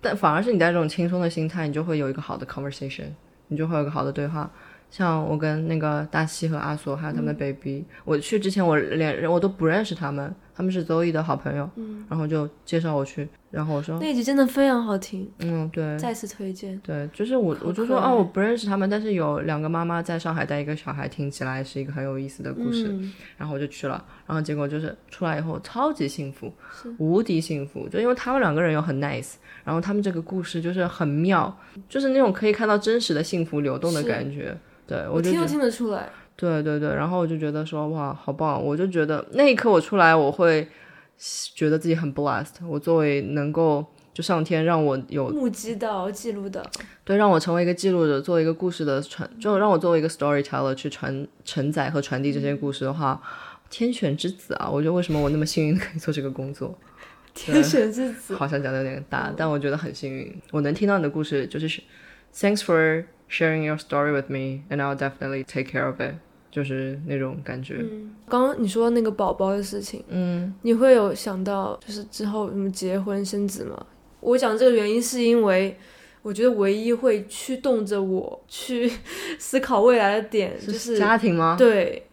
但反而是你带这种轻松的心态，你就会有一个好的 conversation，你就会有一个好的对话。像我跟那个大西和阿索还有他们的 baby，我去之前我连人我都不认识他们，他们是 Zoe 的好朋友，然后就介绍我去，然后我说，那集真的非常好听，嗯，对，再次推荐。对，就是我我就说哦，我不认识他们，但是有两个妈妈在上海带一个小孩，听起来是一个很有意思的故事，然后我就去了，然后结果就是出来以后超级幸福，无敌幸福，就因为他们两个人又很 nice，然后他们这个故事就是很妙，就是那种可以看到真实的幸福流动的感觉。对，我听都听得出来。对对对，然后我就觉得说哇，好棒！我就觉得那一刻我出来，我会觉得自己很 blessed。我作为能够就上天让我有目击到、记录的，对，让我成为一个记录者，做一个故事的传，就让我作为一个 storyteller 去传承载和传递这些故事的话，天选之子啊！我觉得为什么我那么幸运可以做这个工作？天选之子，好像讲的有点大，但我觉得很幸运，我能听到你的故事，就是 thanks for。Sharing your story with me, and I'll definitely take care of it，就是那种感觉。刚刚你说那个宝宝的事情，嗯，你会有想到就是之后什么结婚生子吗？我讲这个原因是因为我觉得唯一会驱动着我去思考未来的点就是家庭吗？对。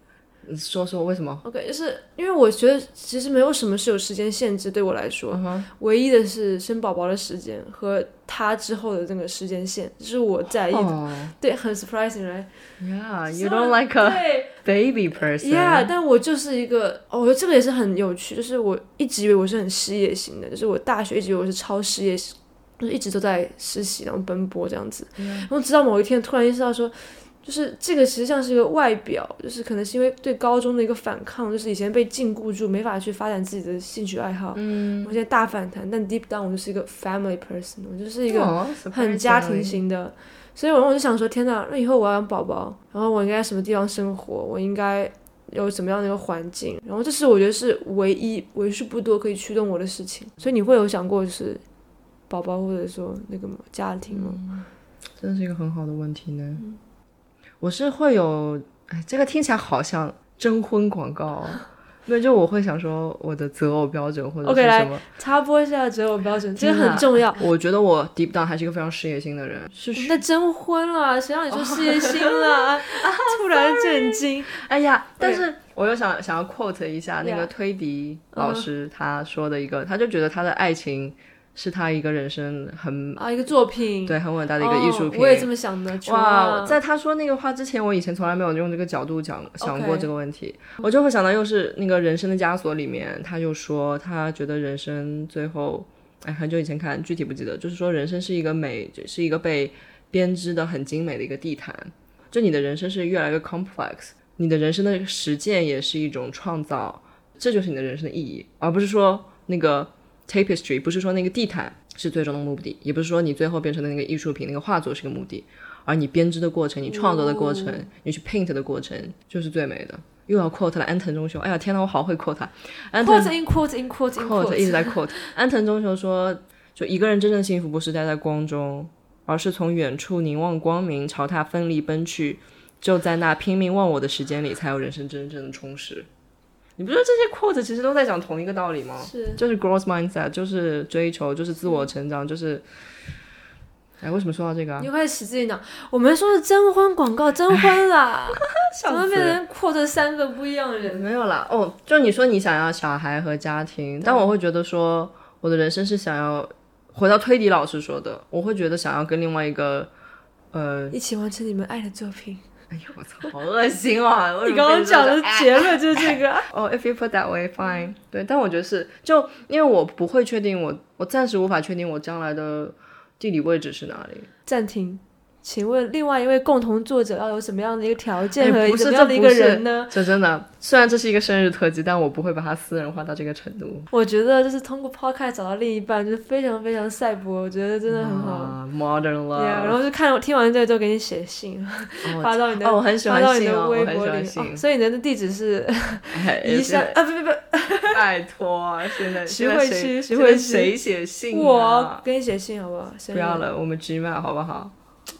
说说为什么？OK，就是因为我觉得其实没有什么是有时间限制，对我来说，唯一的是生宝宝的时间和他之后的那个时间线，就是我在意的。对，很 surprising，right？Yeah，you don't like a baby person。Yeah，但我就是一个，我觉得这个也是很有趣，就是我一直以为我是很事业型的，就是我大学一直以为我是超事业型，就是一直都在实习然后奔波这样子，然后直到某一天突然意识到说。就是这个实际上是一个外表，就是可能是因为对高中的一个反抗，就是以前被禁锢住，没法去发展自己的兴趣爱好。嗯，我现在大反弹，但 deep down 我就是一个 family person，我就是一个很家庭型的，所以我我就想说，天哪，那以后我要养宝宝，然后我应该什么地方生活，我应该有什么样的一个环境，然后这是我觉得是唯一为数不多可以驱动我的事情。所以你会有想过就是宝宝或者说那个家庭吗？真的是一个很好的问题呢。我是会有，哎，这个听起来好像征婚广告，那就我会想说我的择偶标准或者是什么，插播一下择偶标准，这个很重要。我觉得我 deep down 还是一个非常事业心的人。是那征婚了，谁让你说事业心了？突然震惊！哎呀，但是我又想想要 quote 一下那个推迪老师他说的一个，他就觉得他的爱情。是他一个人生很啊一个作品，对，很伟大的一个艺术品。我也这么想的。哇，在他说那个话之前，我以前从来没有用这个角度讲想过这个问题。我就会想到，又是那个人生的枷锁里面，他就说他觉得人生最后，哎，很久以前看，具体不记得，就是说人生是一个美，是一个被编织的很精美的一个地毯。就你的人生是越来越 complex，你的人生的实践也是一种创造，这就是你的人生的意义，而不是说那个。Tapestry 不是说那个地毯是最终的目的，也不是说你最后变成的那个艺术品、那个画作是个目的，而你编织的过程、你创作的过程、你去 paint 的过程就是最美的。又要 quote 了安藤忠雄，哎呀天呐，我好会 quote。quote in quote in quote in quote 一直在 quote。安藤忠雄说，就一个人真正幸福不是待在光中，而是从远处凝望光明，朝他奋力奔去。就在那拼命忘我的时间里，才有人生真正的充实。你不觉得这些 quote 其实都在讲同一个道理吗？是，就是 growth mindset，就是追求，就是自我成长，就是，哎，为什么说到这个啊？你开始起自己脑，我们说是征婚广告，征婚啦，怎么变成 quote 三个不一样的人？没有啦，哦，就你说你想要小孩和家庭，但我会觉得说，我的人生是想要回到推理老师说的，我会觉得想要跟另外一个，呃，一起完成你们爱的作品。哎呦我操，好恶心啊！你刚刚讲的结论就是这个。哦，if you put that way, fine。对，但我觉得是，就因为我不会确定，我我暂时无法确定我将来的地理位置是哪里。暂停。请问另外一位共同作者要有什么样的一个条件和什么样的一个人呢？这真的，虽然这是一个生日特辑，但我不会把它私人化到这个程度。我觉得就是通过 Podcast 找到另一半，就是非常非常赛博，我觉得真的很好。Modern love。然后就看听完这个之后给你写信，发到你的，我很喜欢信哦，我很喜欢所以你的地址是宜山啊，不不不，拜托，现在 徐汇区，徐汇区，谁写信？我给你写信好不好？不要了，我们 Gmail 好不好？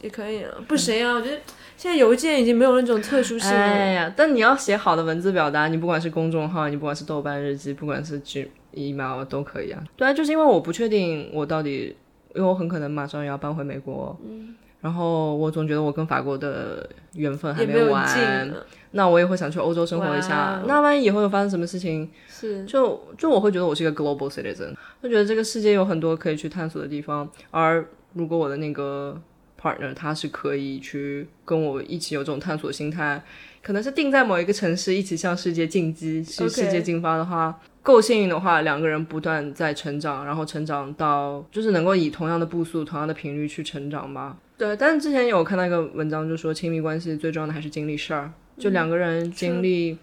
也可以啊，不行啊，我觉得现在邮件已经没有那种特殊性了。哎呀，但你要写好的文字表达，你不管是公众号，你不管是豆瓣日记，不管是 G email 都可以啊。对啊，就是因为我不确定我到底，因为我很可能马上要搬回美国，嗯，然后我总觉得我跟法国的缘分还没有完，尽，那我也会想去欧洲生活一下。那万一以后有发生什么事情，是就就我会觉得我是一个 global citizen，会觉得这个世界有很多可以去探索的地方。而如果我的那个 partner 他是可以去跟我一起有这种探索心态，可能是定在某一个城市一起向世界进击，去世界进发的话。够幸运的话，两个人不断在成长，然后成长到就是能够以同样的步速、同样的频率去成长吧。对，但是之前有看到一个文章，就说亲密关系最重要的还是经历事儿，就两个人经历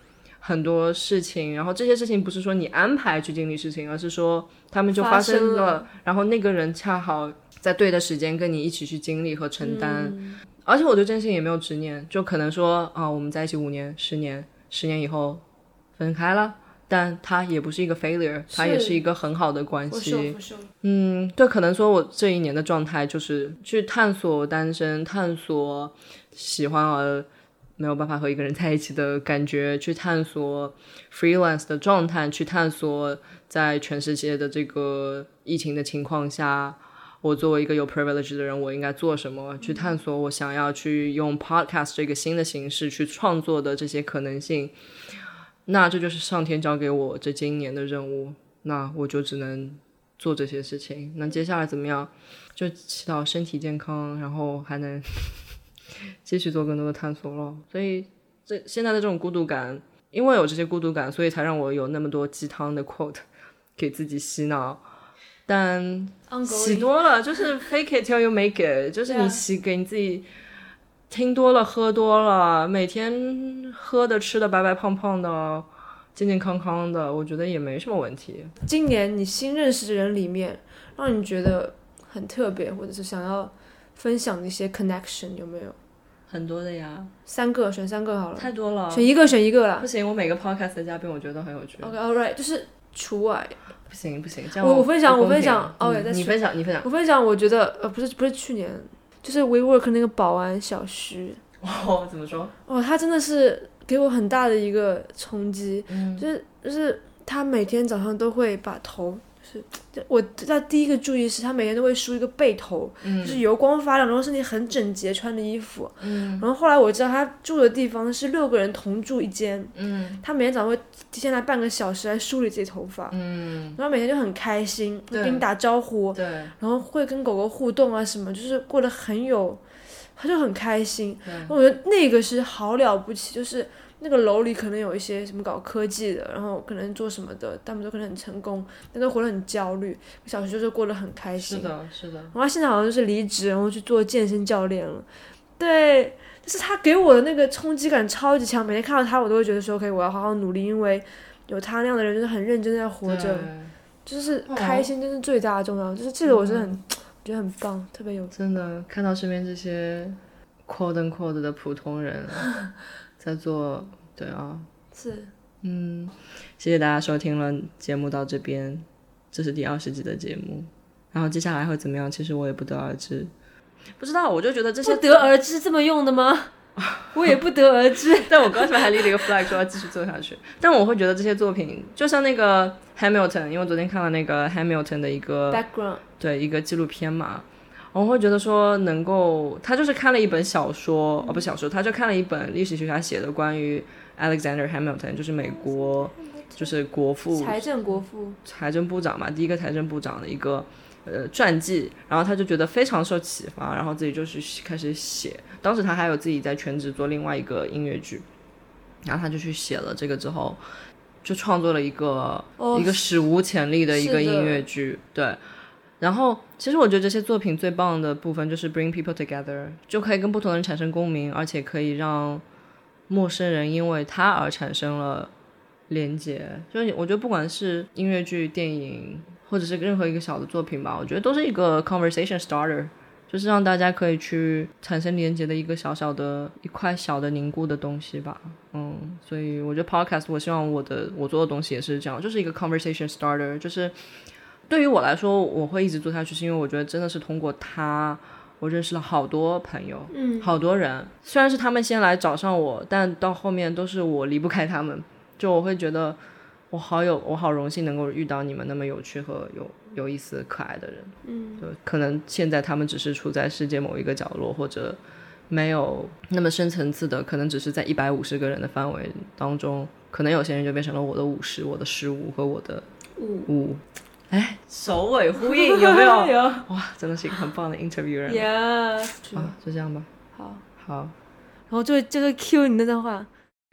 很多事情，然后这些事情不是说你安排去经历事情，而是说他们就发生了，然后那个人恰好在对的时间跟你一起去经历和承担。而且我对这件事情也没有执念，就可能说啊，我们在一起五年、十年，十年以后分开了。但他也不是一个 failure，他也是一个很好的关系。嗯，对，可能说我这一年的状态就是去探索单身，探索喜欢而没有办法和一个人在一起的感觉，去探索 freelance 的状态，去探索在全世界的这个疫情的情况下，我作为一个有 privilege 的人，我应该做什么？去探索我想要去用 podcast 这个新的形式去创作的这些可能性。那这就是上天交给我这今年的任务，那我就只能做这些事情。那接下来怎么样？就祈祷身体健康，然后还能继续做更多的探索咯。所以这现在的这种孤独感，因为有这些孤独感，所以才让我有那么多鸡汤的 quote 给自己洗脑。但洗多了就是 fake it till you make it，就是你洗给你自己听多了、喝多了，每天喝的、吃的白白胖胖的、健健康康的，我觉得也没什么问题。今年你新认识的人里面，让你觉得很特别，或者是想要分享的一些 connection 有没有？很多的呀，三个，选三个好了，太多了。选一个，选一个啦不。行，我每个 podcast 的嘉宾我觉得都很有趣。OK，all right，就是除外。不行不行，这样我我分享我分享嗯 OK，that's 你分享你分享。我分享，我觉得呃，不是不是去年，就是 WeWork 那个保安小徐，哦，怎么说？哦，他真的是给我很大的一个冲击，嗯就是就是他每天早上都会把头，就我在第一个注意是他每天都会梳一个背头，就是油光发亮，然后身体很整洁穿的衣服，嗯。然后后来我知道他住的地方是六个人同住一间，嗯。他每天早上会提前来半个小时来梳理自己头发，嗯，然后每天就很开心，会跟你打招呼，对。然后会跟狗狗互动啊什么，就是过得很有，他就很开心。我觉得那个是好了不起，就是那个楼里可能有一些什么搞科技的，然后可能做什么的，他们都可能很成功，但都活得很焦虑。小学就是过得很开心。是的，是的。然后现在好像就是离职，然后去做健身教练了。对，就是他给我的那个冲击感超级强，每天看到他，我都会觉得说，OK，我要好好努力，因为有他那样的人，就是很认真在活着，就是开心，真是最大的重要。就是这个我是很、觉得很棒，特别有真的看到身边这些 quote unquote 的普通人在做，对啊，是。嗯，谢谢大家收听了节目到这边，这是第二十集的节目，然后接下来会怎么样，其实我也不得而知，不知道，我就觉得这些不得而知这么用的吗？我也不得而知。但我刚才还立了一个 flag 说要继续做下去，但我会觉得这些作品就像那个 Hamilton，因为我昨天看了那个 Hamilton 的一个 Background 对一个纪录片嘛，我会觉得说能够，他就是看了一本小说，哦不小说，他就看了一本历史学家写的关于 Alexander Hamilton，就是美国就是国父财政国父，财政部长嘛，第一个财政部长的一个呃传记，然后他就觉得非常受启发，然后自己就是开始写。当时他还有自己在全职做另外一个音乐剧，然后他就去写了这个之后，就创作了一个、哦一个史无前例的一个音乐剧，对。然后，其实我觉得这些作品最棒的部分就是 bring people together，就可以跟不同的人产生共鸣，而且可以让陌生人因为他而产生了连接。就是我觉得不管是音乐剧、电影，或者是任何一个小的作品吧，我觉得都是一个 conversation starter，就是让大家可以去产生连接的一个小小的一块小的凝固的东西吧。嗯，所以我觉得 podcast，我希望我的我做的东西也是这样，就是一个 conversation starter，就是对于我来说，我会一直做下去，是因为我觉得真的是通过他。我认识了好多朋友，嗯，好多人，虽然是他们先来找上我，但到后面都是我离不开他们。就我会觉得，我好有我好荣幸能够遇到你们那么有趣和有有意思、可爱的人。嗯，就可能现在他们只是处在世界某一个角落，或者没有那么深层次的，可能只是在一百五十个人的范围当中，可能有些人就变成了我的五十、我的十五和我的五五。哎，首尾呼应有没有？有哇，真的是一个很棒的 interview 人。呀，啊，就这样吧。好，好，然后就就是 Q 你那段话，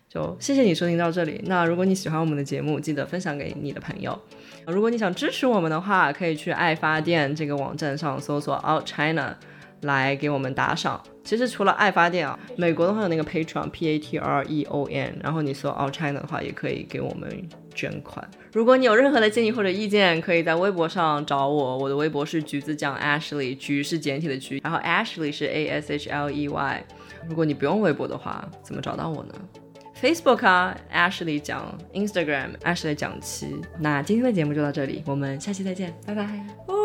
就谢谢你收听到这里。那如果你喜欢我们的节目，记得分享给你的朋友。如果你想支持我们的话，可以去爱发电这个网站上搜索 Out China 来给我们打赏。其实除了爱发电啊，美国的话有那个 Patreon P A T R E O N，然后你搜 Out China 的话，也可以给我们捐款。如果你有任何的建议或者意见，可以在微博上找我。我的微博是橘子酱 Ashley，橘是简体的橘，然后 Ashley 是 A S H L E Y。如果你不用微博的话，怎么找到我呢？Facebook 啊，Ashley 讲，Instagram Ashley 讲七。那今天的节目就到这里，我们下期再见，拜拜。哦。